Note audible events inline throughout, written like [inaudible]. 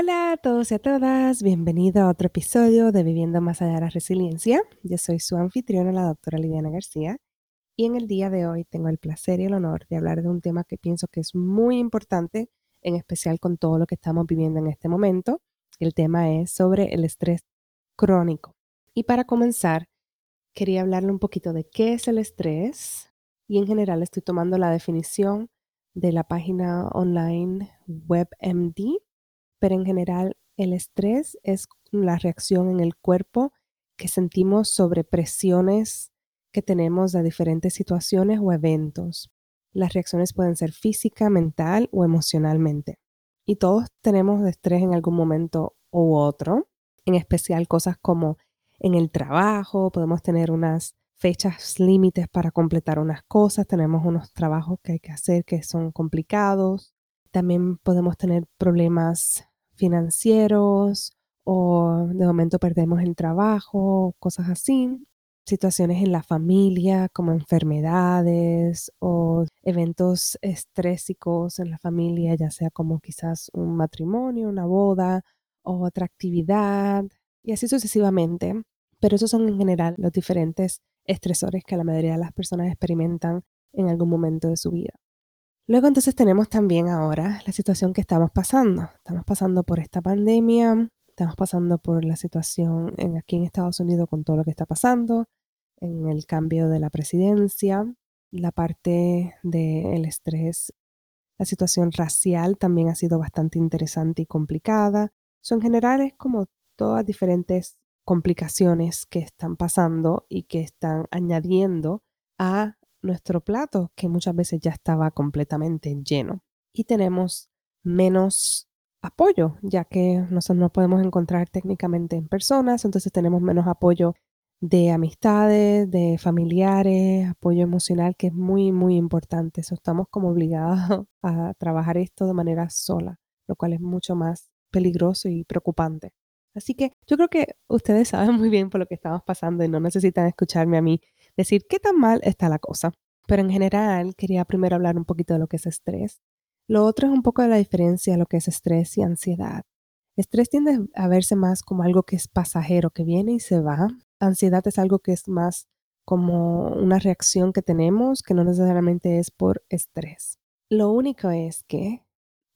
Hola a todos y a todas, bienvenido a otro episodio de Viviendo Más Allá de la Resiliencia. Yo soy su anfitriona, la doctora Lidiana García, y en el día de hoy tengo el placer y el honor de hablar de un tema que pienso que es muy importante, en especial con todo lo que estamos viviendo en este momento. El tema es sobre el estrés crónico. Y para comenzar, quería hablarle un poquito de qué es el estrés y en general estoy tomando la definición de la página online WebMD pero en general el estrés es la reacción en el cuerpo que sentimos sobre presiones que tenemos de diferentes situaciones o eventos. Las reacciones pueden ser física, mental o emocionalmente. Y todos tenemos estrés en algún momento u otro, en especial cosas como en el trabajo, podemos tener unas fechas límites para completar unas cosas, tenemos unos trabajos que hay que hacer que son complicados, también podemos tener problemas financieros o de momento perdemos el trabajo, cosas así. Situaciones en la familia como enfermedades o eventos estrésicos en la familia, ya sea como quizás un matrimonio, una boda o otra actividad y así sucesivamente. Pero esos son en general los diferentes estresores que la mayoría de las personas experimentan en algún momento de su vida. Luego entonces tenemos también ahora la situación que estamos pasando. Estamos pasando por esta pandemia, estamos pasando por la situación en, aquí en Estados Unidos con todo lo que está pasando, en el cambio de la presidencia, la parte del estrés, la situación racial también ha sido bastante interesante y complicada. Son generales como todas diferentes complicaciones que están pasando y que están añadiendo a nuestro plato, que muchas veces ya estaba completamente lleno. Y tenemos menos apoyo, ya que nosotros no podemos encontrar técnicamente en personas, entonces tenemos menos apoyo de amistades, de familiares, apoyo emocional, que es muy, muy importante. Eso estamos como obligados [laughs] a trabajar esto de manera sola, lo cual es mucho más peligroso y preocupante. Así que yo creo que ustedes saben muy bien por lo que estamos pasando y no necesitan escucharme a mí decir qué tan mal está la cosa. Pero en general quería primero hablar un poquito de lo que es estrés. Lo otro es un poco de la diferencia de lo que es estrés y ansiedad. Estrés tiende a verse más como algo que es pasajero, que viene y se va. Ansiedad es algo que es más como una reacción que tenemos que no necesariamente es por estrés. Lo único es que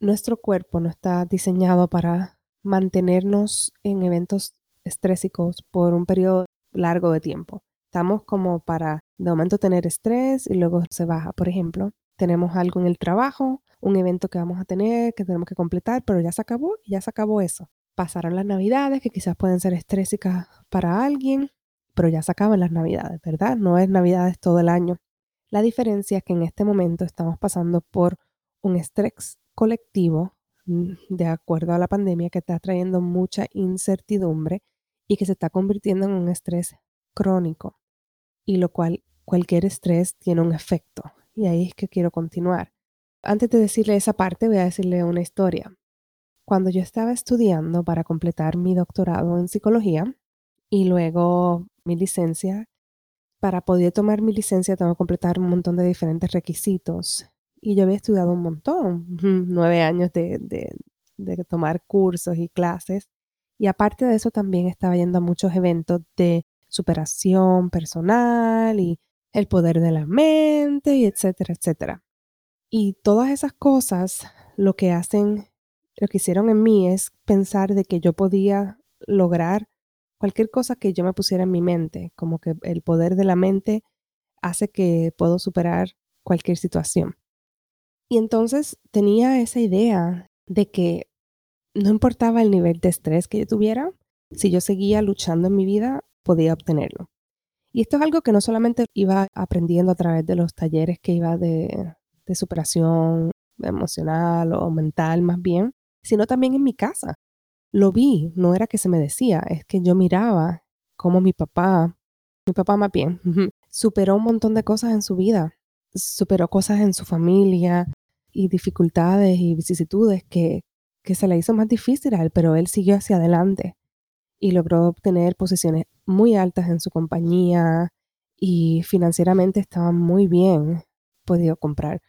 nuestro cuerpo no está diseñado para mantenernos en eventos estrésicos por un periodo largo de tiempo. Estamos como para de momento tener estrés y luego se baja. Por ejemplo, tenemos algo en el trabajo, un evento que vamos a tener, que tenemos que completar, pero ya se acabó y ya se acabó eso. Pasaron las navidades, que quizás pueden ser estrésicas para alguien, pero ya se acaban las navidades, ¿verdad? No es navidades todo el año. La diferencia es que en este momento estamos pasando por un estrés colectivo mm, de acuerdo a la pandemia que está trayendo mucha incertidumbre y que se está convirtiendo en un estrés crónico y lo cual cualquier estrés tiene un efecto. Y ahí es que quiero continuar. Antes de decirle esa parte, voy a decirle una historia. Cuando yo estaba estudiando para completar mi doctorado en psicología y luego mi licencia, para poder tomar mi licencia tengo que completar un montón de diferentes requisitos. Y yo había estudiado un montón, nueve años de, de, de tomar cursos y clases. Y aparte de eso también estaba yendo a muchos eventos de superación personal y el poder de la mente y etcétera, etcétera. Y todas esas cosas lo que hacen, lo que hicieron en mí es pensar de que yo podía lograr cualquier cosa que yo me pusiera en mi mente, como que el poder de la mente hace que puedo superar cualquier situación. Y entonces tenía esa idea de que no importaba el nivel de estrés que yo tuviera, si yo seguía luchando en mi vida, podía obtenerlo. Y esto es algo que no solamente iba aprendiendo a través de los talleres que iba de, superación emocional o mental más bien, sino también en mi casa. Lo vi, no era que se me decía, es que yo miraba cómo mi papá, mi papá más bien, superó un montón de cosas en su vida, superó cosas en su familia y dificultades y vicisitudes que, que se le hizo más difícil a él, pero él siguió hacia adelante y logró obtener posiciones muy altas en su compañía y financieramente estaba muy bien, podido comprar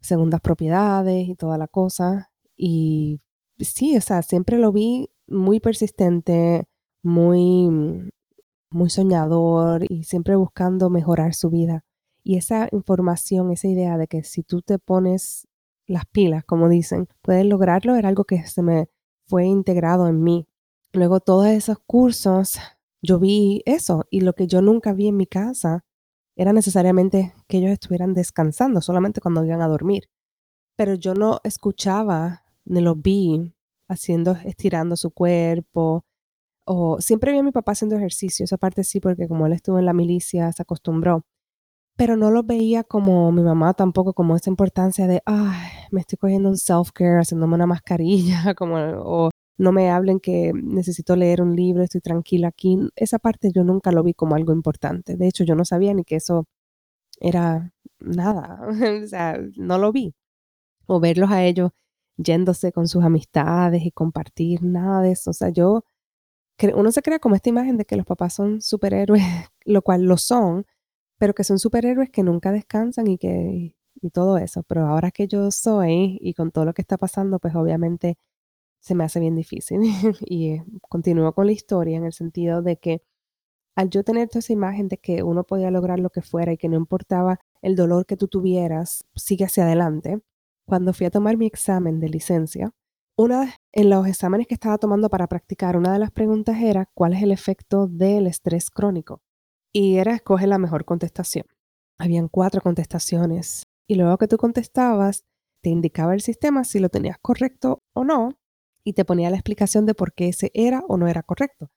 segundas propiedades y toda la cosa. Y sí, o sea, siempre lo vi muy persistente, muy, muy soñador y siempre buscando mejorar su vida. Y esa información, esa idea de que si tú te pones las pilas, como dicen, puedes lograrlo, era algo que se me fue integrado en mí. Luego todos esos cursos, yo vi eso y lo que yo nunca vi en mi casa era necesariamente que ellos estuvieran descansando solamente cuando iban a dormir. Pero yo no escuchaba ni lo vi haciendo, estirando su cuerpo. O siempre vi a mi papá haciendo ejercicio, esa parte sí, porque como él estuvo en la milicia, se acostumbró. Pero no lo veía como mi mamá tampoco, como esa importancia de, ay, me estoy cogiendo un self-care, haciéndome una mascarilla, [laughs] como, no me hablen que necesito leer un libro, estoy tranquila aquí. Esa parte yo nunca lo vi como algo importante. De hecho, yo no sabía ni que eso era nada. [laughs] o sea, no lo vi. O verlos a ellos yéndose con sus amistades y compartir nada de eso. O sea, yo, uno se crea como esta imagen de que los papás son superhéroes, [laughs] lo cual lo son, pero que son superhéroes que nunca descansan y que y todo eso. Pero ahora que yo soy y con todo lo que está pasando, pues obviamente se me hace bien difícil. [laughs] y eh, continúo con la historia en el sentido de que al yo tener toda esa imagen de que uno podía lograr lo que fuera y que no importaba el dolor que tú tuvieras, sigue hacia adelante. Cuando fui a tomar mi examen de licencia, una en los exámenes que estaba tomando para practicar, una de las preguntas era cuál es el efecto del estrés crónico. Y era escoge la mejor contestación. Habían cuatro contestaciones. Y luego que tú contestabas, te indicaba el sistema si lo tenías correcto o no y te ponía la explicación de por qué ese era o no era correcto.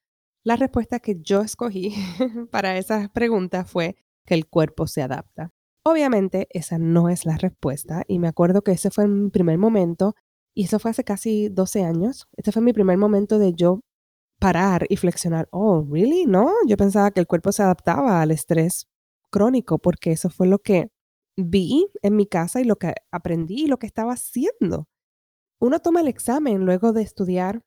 La respuesta que yo escogí [laughs] para esas preguntas fue que el cuerpo se adapta. Obviamente esa no es la respuesta y me acuerdo que ese fue mi primer momento y eso fue hace casi 12 años. Este fue mi primer momento de yo parar y flexionar. Oh, ¿really? No, yo pensaba que el cuerpo se adaptaba al estrés crónico porque eso fue lo que vi en mi casa y lo que aprendí y lo que estaba haciendo. Uno toma el examen luego de estudiar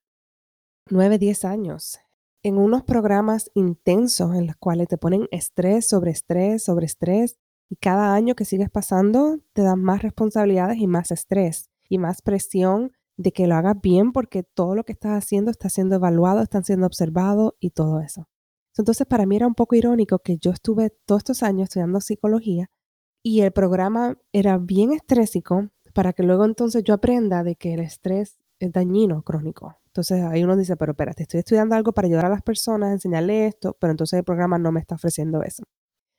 9, 10 años en unos programas intensos en los cuales te ponen estrés sobre estrés sobre estrés y cada año que sigues pasando te dan más responsabilidades y más estrés y más presión de que lo hagas bien porque todo lo que estás haciendo está siendo evaluado, están siendo observado y todo eso. Entonces para mí era un poco irónico que yo estuve todos estos años estudiando psicología y el programa era bien estrésico para que luego entonces yo aprenda de que el estrés es dañino crónico. Entonces ahí uno dice, pero espérate, estoy estudiando algo para ayudar a las personas, enseñarle esto, pero entonces el programa no me está ofreciendo eso.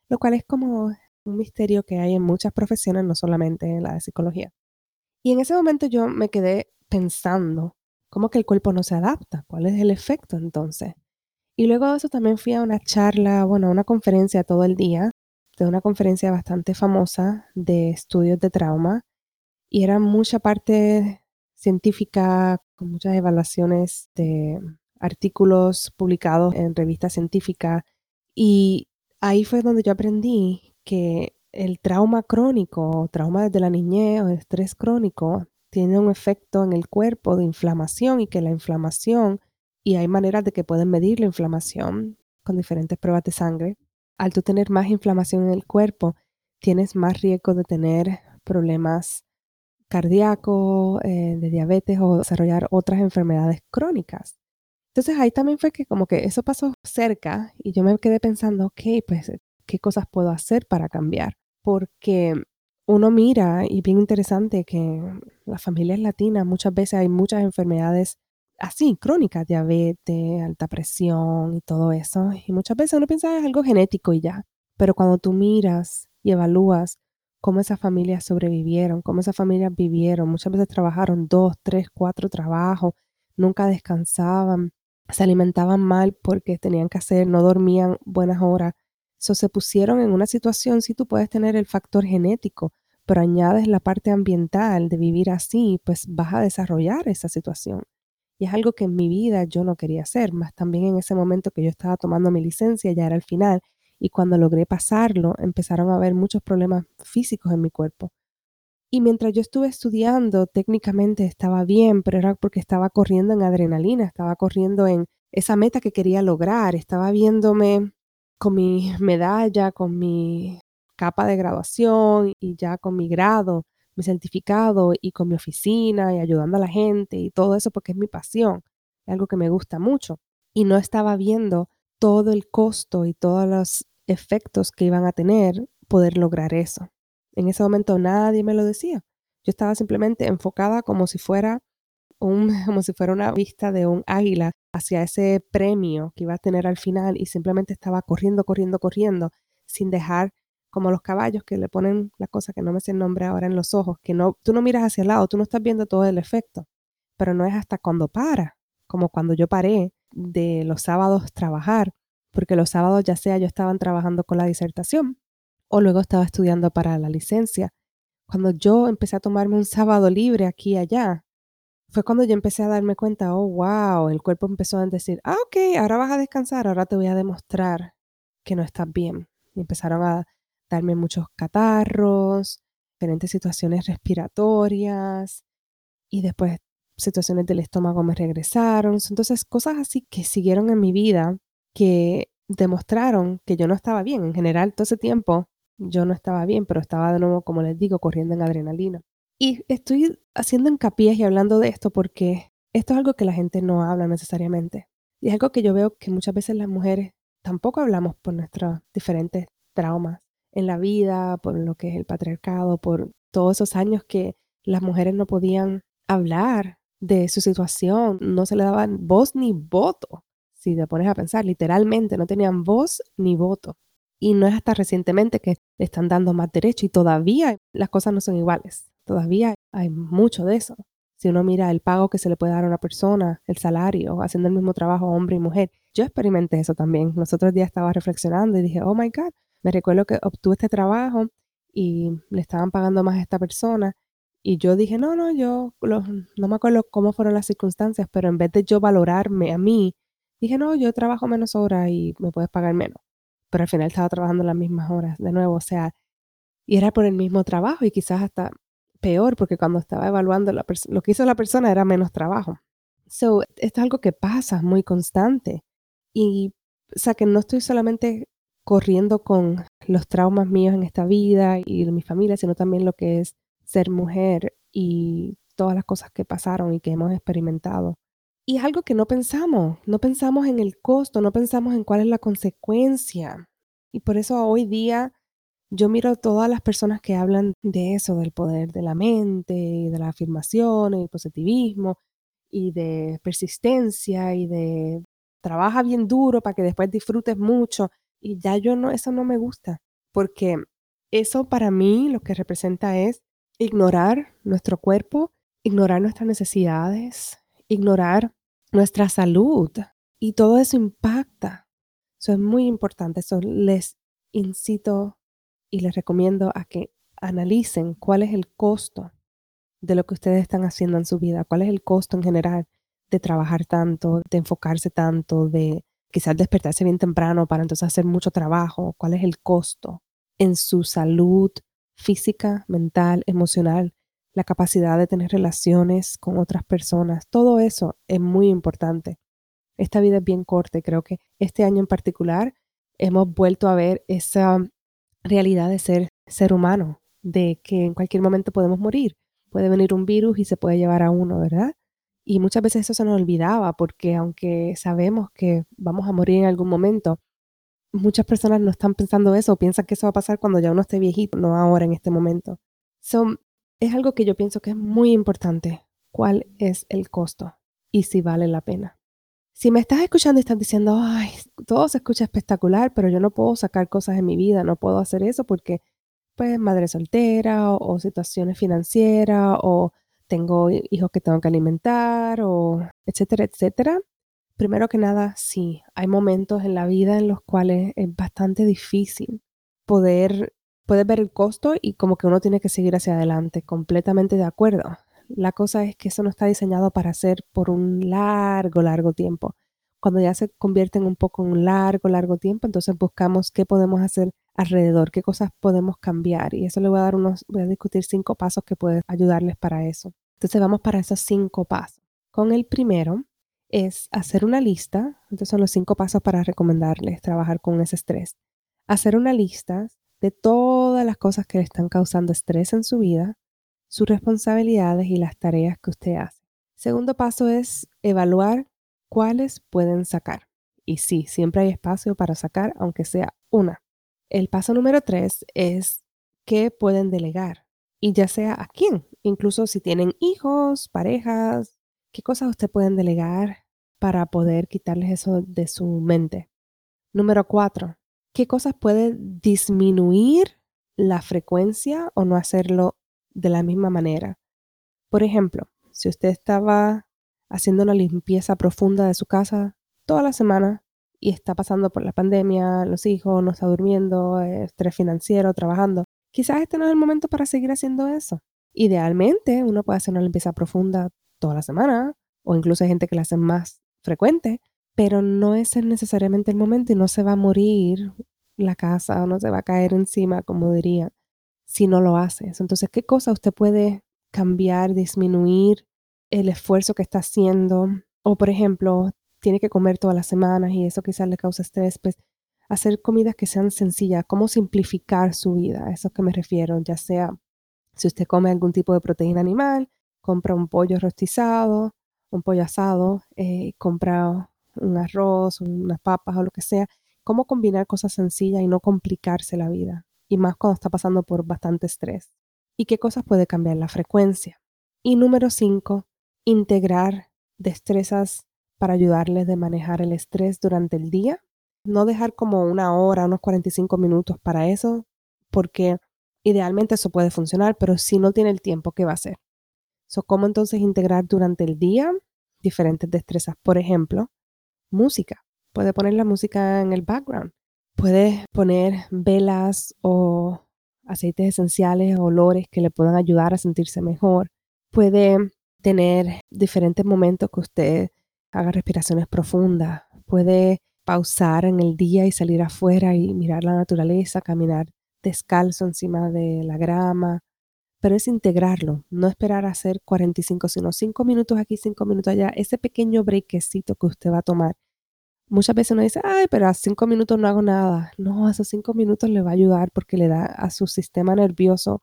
Lo cual es como un misterio que hay en muchas profesiones, no solamente en la de psicología. Y en ese momento yo me quedé pensando, ¿cómo que el cuerpo no se adapta? ¿Cuál es el efecto entonces? Y luego de eso también fui a una charla, bueno, a una conferencia todo el día, de una conferencia bastante famosa de estudios de trauma y era mucha parte científica, con muchas evaluaciones de artículos publicados en revistas científicas. Y ahí fue donde yo aprendí que el trauma crónico, trauma desde la niñez o estrés crónico, tiene un efecto en el cuerpo de inflamación y que la inflamación, y hay maneras de que pueden medir la inflamación con diferentes pruebas de sangre. Al tú tener más inflamación en el cuerpo, tienes más riesgo de tener problemas cardíaco, eh, de diabetes o desarrollar otras enfermedades crónicas. Entonces ahí también fue que como que eso pasó cerca y yo me quedé pensando, ok, pues, ¿qué cosas puedo hacer para cambiar? Porque uno mira y bien interesante que las familias latinas muchas veces hay muchas enfermedades así, crónicas, diabetes, alta presión y todo eso. Y muchas veces uno piensa es algo genético y ya. Pero cuando tú miras y evalúas cómo esas familias sobrevivieron, cómo esas familias vivieron. Muchas veces trabajaron dos, tres, cuatro trabajos, nunca descansaban, se alimentaban mal porque tenían que hacer, no dormían buenas horas So, se pusieron en una situación, si tú puedes tener el factor genético, pero añades la parte ambiental de vivir así, pues vas a desarrollar esa situación. Y es algo que en mi vida yo no quería hacer, más también en ese momento que yo estaba tomando mi licencia, ya era el final, y cuando logré pasarlo, empezaron a haber muchos problemas físicos en mi cuerpo. Y mientras yo estuve estudiando, técnicamente estaba bien, pero era porque estaba corriendo en adrenalina, estaba corriendo en esa meta que quería lograr, estaba viéndome con mi medalla, con mi capa de graduación y ya con mi grado, mi certificado y con mi oficina y ayudando a la gente y todo eso porque es mi pasión, es algo que me gusta mucho. Y no estaba viendo todo el costo y todos los efectos que iban a tener poder lograr eso. En ese momento nadie me lo decía. Yo estaba simplemente enfocada como si fuera un, [laughs] como si fuera una vista de un águila hacia ese premio que iba a tener al final y simplemente estaba corriendo, corriendo, corriendo sin dejar como los caballos que le ponen la cosa que no me sé el nombre ahora en los ojos, que no, tú no miras hacia el lado, tú no estás viendo todo el efecto, pero no es hasta cuando para, como cuando yo paré de los sábados trabajar, porque los sábados ya sea yo estaba trabajando con la disertación o luego estaba estudiando para la licencia. Cuando yo empecé a tomarme un sábado libre aquí y allá, fue cuando yo empecé a darme cuenta, oh, wow, el cuerpo empezó a decir, ah, ok, ahora vas a descansar, ahora te voy a demostrar que no estás bien. Y empezaron a darme muchos catarros, diferentes situaciones respiratorias y después situaciones del estómago me regresaron. Entonces, cosas así que siguieron en mi vida que demostraron que yo no estaba bien. En general, todo ese tiempo yo no estaba bien, pero estaba de nuevo, como les digo, corriendo en adrenalina. Y estoy haciendo hincapié y hablando de esto porque esto es algo que la gente no habla necesariamente. Y es algo que yo veo que muchas veces las mujeres tampoco hablamos por nuestros diferentes traumas en la vida, por lo que es el patriarcado, por todos esos años que las mujeres no podían hablar de su situación, no se le daban voz ni voto. Si te pones a pensar, literalmente no tenían voz ni voto. Y no es hasta recientemente que le están dando más derecho y todavía las cosas no son iguales. Todavía hay mucho de eso. Si uno mira el pago que se le puede dar a una persona, el salario, haciendo el mismo trabajo hombre y mujer. Yo experimenté eso también. Los otros días estaba reflexionando y dije, oh my God, me recuerdo que obtuve este trabajo y le estaban pagando más a esta persona. Y yo dije, no, no, yo no me acuerdo cómo fueron las circunstancias, pero en vez de yo valorarme a mí, dije, no, yo trabajo menos horas y me puedes pagar menos. Pero al final estaba trabajando las mismas horas de nuevo, o sea, y era por el mismo trabajo y quizás hasta peor, porque cuando estaba evaluando lo que hizo la persona era menos trabajo. So, esto es algo que pasa muy constante. Y, o sea, que no estoy solamente corriendo con los traumas míos en esta vida y de mi familia, sino también lo que es ser mujer y todas las cosas que pasaron y que hemos experimentado. Y es algo que no pensamos, no pensamos en el costo, no pensamos en cuál es la consecuencia. Y por eso hoy día yo miro a todas las personas que hablan de eso, del poder de la mente, de la afirmación, y positivismo, y de persistencia, y de trabaja bien duro para que después disfrutes mucho. Y ya yo no, eso no me gusta, porque eso para mí lo que representa es ignorar nuestro cuerpo, ignorar nuestras necesidades, ignorar nuestra salud. Y todo eso impacta. Eso es muy importante. Eso les incito y les recomiendo a que analicen cuál es el costo de lo que ustedes están haciendo en su vida, cuál es el costo en general de trabajar tanto, de enfocarse tanto, de quizás despertarse bien temprano para entonces hacer mucho trabajo, cuál es el costo en su salud física, mental, emocional, la capacidad de tener relaciones con otras personas, todo eso es muy importante. Esta vida es bien corta y creo que este año en particular hemos vuelto a ver esa realidad de ser ser humano, de que en cualquier momento podemos morir. Puede venir un virus y se puede llevar a uno, ¿verdad? Y muchas veces eso se nos olvidaba porque aunque sabemos que vamos a morir en algún momento, muchas personas no están pensando eso, piensan que eso va a pasar cuando ya uno esté viejito, no ahora en este momento. So, es algo que yo pienso que es muy importante. ¿Cuál es el costo? Y si vale la pena. Si me estás escuchando y estás diciendo, ay, todo se escucha espectacular, pero yo no puedo sacar cosas en mi vida, no puedo hacer eso porque, pues, madre soltera o, situaciones financieras o tengo hijos que tengo que alimentar o etcétera, etcétera, Primero que nada, sí, hay momentos en la vida en los cuales es bastante difícil poder, poder ver el costo y como que uno tiene que seguir hacia adelante, completamente de acuerdo. La cosa es que eso no está diseñado para ser por un largo, largo tiempo. Cuando ya se convierte en un poco un largo, largo tiempo, entonces buscamos qué podemos hacer alrededor, qué cosas podemos cambiar. Y eso le voy a dar unos, voy a discutir cinco pasos que pueden ayudarles para eso. Entonces vamos para esos cinco pasos. Con el primero, es hacer una lista, estos son los cinco pasos para recomendarles trabajar con ese estrés. Hacer una lista de todas las cosas que le están causando estrés en su vida, sus responsabilidades y las tareas que usted hace. Segundo paso es evaluar cuáles pueden sacar. Y sí, siempre hay espacio para sacar, aunque sea una. El paso número tres es qué pueden delegar. Y ya sea a quién, incluso si tienen hijos, parejas, qué cosas usted pueden delegar para poder quitarles eso de su mente. Número cuatro, ¿qué cosas puede disminuir la frecuencia o no hacerlo de la misma manera? Por ejemplo, si usted estaba haciendo una limpieza profunda de su casa toda la semana y está pasando por la pandemia, los hijos, no está durmiendo, estrés financiero, trabajando, quizás este no es el momento para seguir haciendo eso. Idealmente, uno puede hacer una limpieza profunda toda la semana, o incluso hay gente que la hace más frecuente, pero no es necesariamente el momento y no se va a morir la casa o no se va a caer encima, como diría, si no lo haces. Entonces, ¿qué cosa usted puede cambiar, disminuir el esfuerzo que está haciendo? O, por ejemplo, tiene que comer todas las semanas y eso quizás le causa estrés, pues hacer comidas que sean sencillas, cómo simplificar su vida, a eso que me refiero, ya sea si usted come algún tipo de proteína animal, compra un pollo rostizado un pollo asado, eh, comprar un arroz, unas papas o lo que sea. Cómo combinar cosas sencillas y no complicarse la vida. Y más cuando está pasando por bastante estrés. Y qué cosas puede cambiar la frecuencia. Y número cinco, integrar destrezas para ayudarles de manejar el estrés durante el día. No dejar como una hora, unos 45 minutos para eso, porque idealmente eso puede funcionar, pero si no tiene el tiempo, ¿qué va a hacer? ¿Cómo entonces integrar durante el día diferentes destrezas? Por ejemplo, música. Puede poner la música en el background. Puede poner velas o aceites esenciales olores que le puedan ayudar a sentirse mejor. Puede tener diferentes momentos que usted haga respiraciones profundas. Puede pausar en el día y salir afuera y mirar la naturaleza, caminar descalzo encima de la grama pero es integrarlo, no esperar a hacer 45, sino 5 minutos aquí, 5 minutos allá, ese pequeño breakcito que usted va a tomar. Muchas veces uno dice, ay, pero a 5 minutos no hago nada. No, esos 5 minutos le va a ayudar porque le da a su sistema nervioso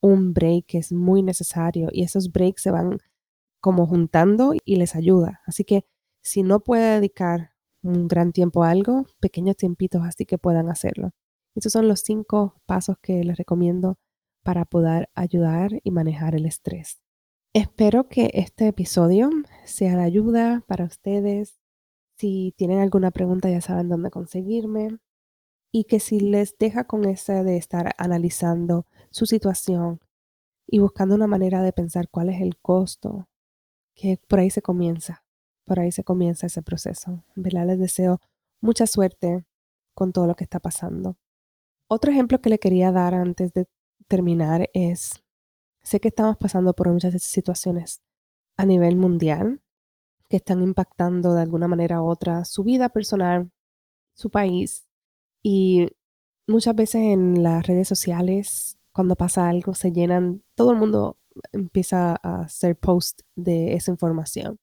un break que es muy necesario y esos breaks se van como juntando y les ayuda. Así que si no puede dedicar un gran tiempo a algo, pequeños tiempitos así que puedan hacerlo. Estos son los cinco pasos que les recomiendo para poder ayudar y manejar el estrés. Espero que este episodio sea de ayuda para ustedes. Si tienen alguna pregunta ya saben dónde conseguirme. Y que si les deja con ese de estar analizando su situación y buscando una manera de pensar cuál es el costo, que por ahí se comienza, por ahí se comienza ese proceso. ¿verdad? Les deseo mucha suerte con todo lo que está pasando. Otro ejemplo que le quería dar antes de terminar es, sé que estamos pasando por muchas situaciones a nivel mundial que están impactando de alguna manera u otra su vida personal, su país y muchas veces en las redes sociales cuando pasa algo se llenan, todo el mundo empieza a hacer post de esa información.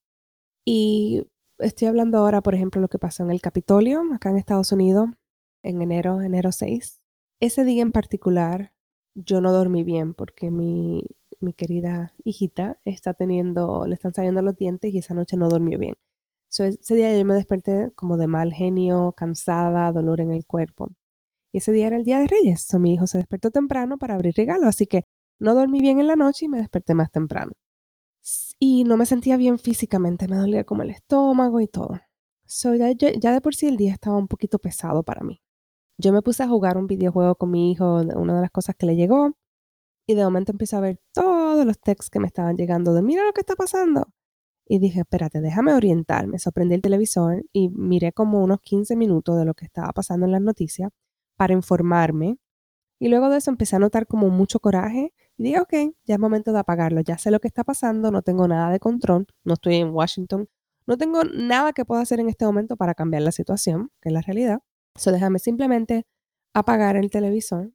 Y estoy hablando ahora, por ejemplo, lo que pasó en el Capitolio, acá en Estados Unidos, en enero, enero 6. Ese día en particular yo no dormí bien porque mi, querida hijita está teniendo, le están saliendo los dientes y esa noche no dormió bien. ese día yo me desperté como de mal genio, cansada, dolor en el cuerpo. Y ese día era el día de Reyes. So, mi hijo se despertó temprano para abrir regalos, así que no dormí bien en la noche y me desperté más temprano. Y no me sentía bien físicamente, me dolía como el estómago y todo. So, ya, ya de por sí el día estaba un poquito pesado para mí. Yo me puse a jugar un videojuego con mi hijo, una de las cosas que le llegó, y de momento empecé a ver todos los textos que me estaban llegando de mira lo que está pasando. y dije, espérate, déjame orientarme. Sorprendí el televisor y miré como unos 15 minutos de lo que estaba pasando en las noticias para informarme. Y luego de eso empecé a notar como mucho coraje y dije, ok, ya es momento de apagarlo, ya sé lo que está pasando, no tengo nada de control, no estoy en Washington, no tengo nada que pueda hacer en este momento para cambiar la situación, que es la realidad. So déjame simplemente apagar el televisor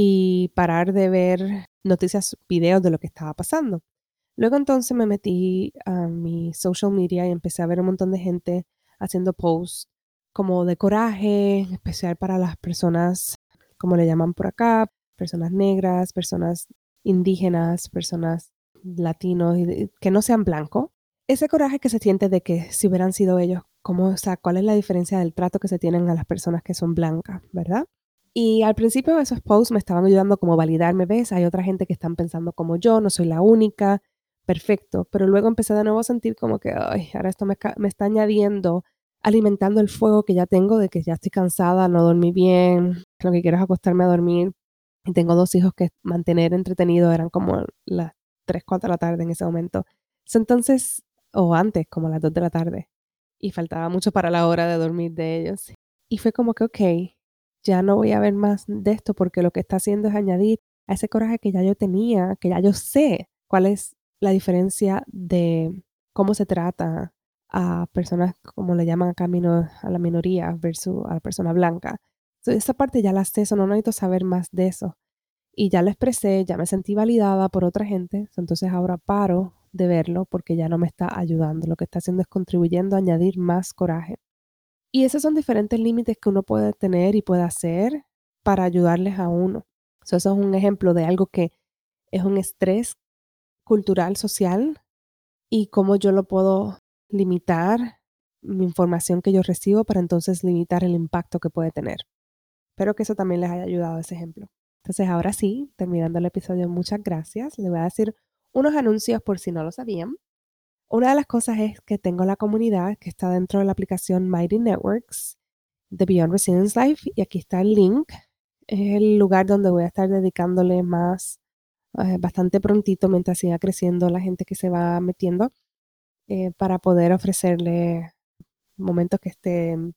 y parar de ver noticias, videos de lo que estaba pasando. Luego entonces me metí a mi social media y empecé a ver un montón de gente haciendo posts como de coraje, especial para las personas, como le llaman por acá, personas negras, personas indígenas, personas latinos, que no sean blancos. Ese coraje que se siente de que si hubieran sido ellos, ¿cómo, o sea, ¿cuál es la diferencia del trato que se tienen a las personas que son blancas, verdad? Y al principio esos posts me estaban ayudando como validarme, ves, hay otra gente que están pensando como yo, no soy la única, perfecto, pero luego empecé de nuevo a sentir como que, ay, ahora esto me, está añadiendo, alimentando el fuego que ya tengo de que ya estoy cansada, no dormí bien, lo que quiero es acostarme a dormir. Y tengo dos hijos que mantener entretenidos, eran como las 3, 4 de la tarde en ese momento. Entonces, o antes, como las 2 de la tarde. Y faltaba mucho para la hora de dormir de ellos. Y fue como que, ok, ya no voy a ver más de esto porque lo que está haciendo es añadir a ese coraje que ya yo tenía, que ya yo sé cuál es la diferencia de cómo se trata a personas, como le llaman acá a la minoría versus a la persona blanca. esa parte ya la sé, eso no necesito saber más de eso. Y ya lo expresé, ya me sentí validada por otra gente, entonces ahora paro de verlo porque ya no me está ayudando. Lo que está haciendo es contribuyendo a añadir más coraje. Y esos son diferentes límites que uno puede tener y puede hacer para ayudarles a uno. eso es un ejemplo de algo que es un estrés cultural, social y cómo yo lo puedo limitar mi información que yo recibo para entonces limitar el impacto que puede tener. Espero que eso también les haya ayudado ese ejemplo. Entonces ahora sí, terminando el episodio, muchas gracias. Le voy a decir unos anuncios por si no lo sabían. Una de las cosas es que tengo la comunidad que está dentro de la aplicación Mighty Networks de Beyond Resilience Life y aquí está el link. Es el lugar donde voy a estar dedicándole más eh, bastante prontito mientras siga creciendo la gente que se va metiendo eh, para poder ofrecerle momentos que estén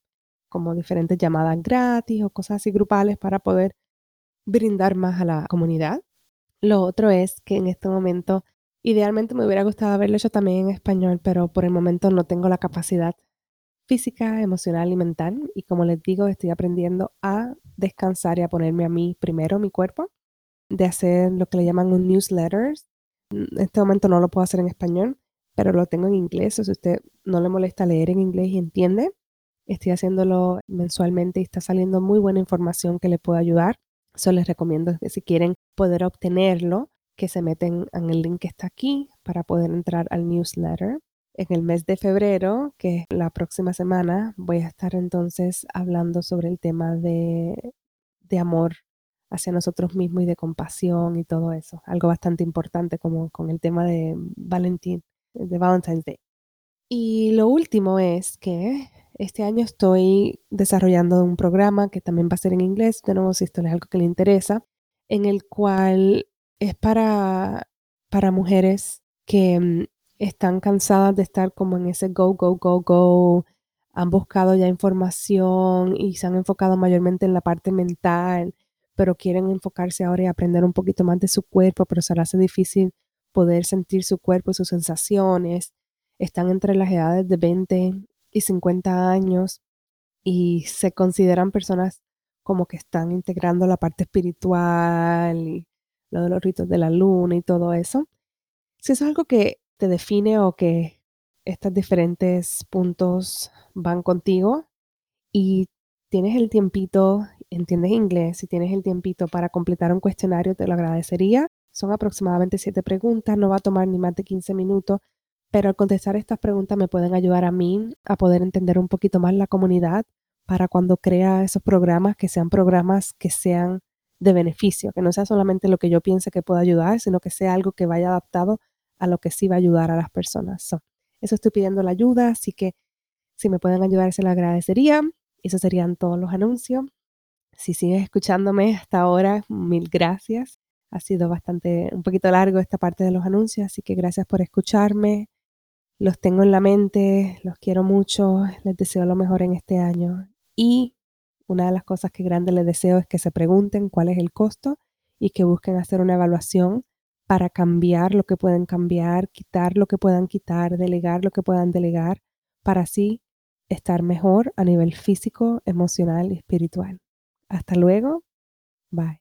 como diferentes llamadas gratis o cosas así grupales para poder brindar más a la comunidad. Lo otro es que en este momento, idealmente me hubiera gustado haberlo hecho también en español, pero por el momento no tengo la capacidad física, emocional y mental. Y como les digo, estoy aprendiendo a descansar y a ponerme a mí primero, mi cuerpo, de hacer lo que le llaman un newsletter. En este momento no lo puedo hacer en español, pero lo tengo en inglés. O si usted no le molesta leer en inglés y entiende, estoy haciéndolo mensualmente y está saliendo muy buena información que le puede ayudar. Solo les recomiendo que si quieren poder obtenerlo, que se meten en el link que está aquí para poder entrar al newsletter. En el mes de febrero, que es la próxima semana, voy a estar entonces hablando sobre el tema de, de amor hacia nosotros mismos y de compasión y todo eso. Algo bastante importante como con el tema de Valentín, de Valentine's Day. Y lo último es que este año estoy desarrollando un programa que también va a ser en inglés, de nuevo si esto es algo que le interesa, en el cual es para, para mujeres que mm, están cansadas de estar como en ese go, go, go, go, han buscado ya información y se han enfocado mayormente en la parte mental pero quieren enfocarse ahora y aprender un poquito más de su cuerpo, pero se les hace difícil poder sentir su cuerpo sus sensaciones. Están entre las edades de 20 y 50 años y se consideran personas como que están integrando la parte espiritual y lo de los ritos de la luna y todo eso. Si es algo que te define o que estos diferentes puntos van contigo y tienes el tiempito entiendes inglés, si tienes el tiempito para completar un cuestionario, te lo agradecería. Son aproximadamente siete preguntas, no va a tomar ni más de 15 minutos, pero al contestar estas preguntas me pueden ayudar a mí a poder entender un poquito más la comunidad para cuando crea esos programas, que sean programas que sean de beneficio, que no sea solamente lo que yo piense que pueda ayudar, sino que sea algo que vaya adaptado a lo que sí va a ayudar a las personas. eso estoy pidiendo la ayuda, así que si me pueden ayudar, se lo agradecería. Esos serían todos los anuncios. Si sigues escuchándome hasta ahora, mil gracias. Ha sido bastante, un poquito largo esta parte de los anuncios, así que gracias por escucharme. Los tengo en la mente, los quiero mucho, les deseo lo mejor en este año. Y una de las cosas que grande les deseo es que se pregunten cuál es el costo y que busquen hacer una evaluación para cambiar lo que pueden cambiar, quitar lo que puedan quitar, delegar lo que puedan delegar, para así estar mejor a nivel físico, emocional y espiritual. Hasta luego. Bye.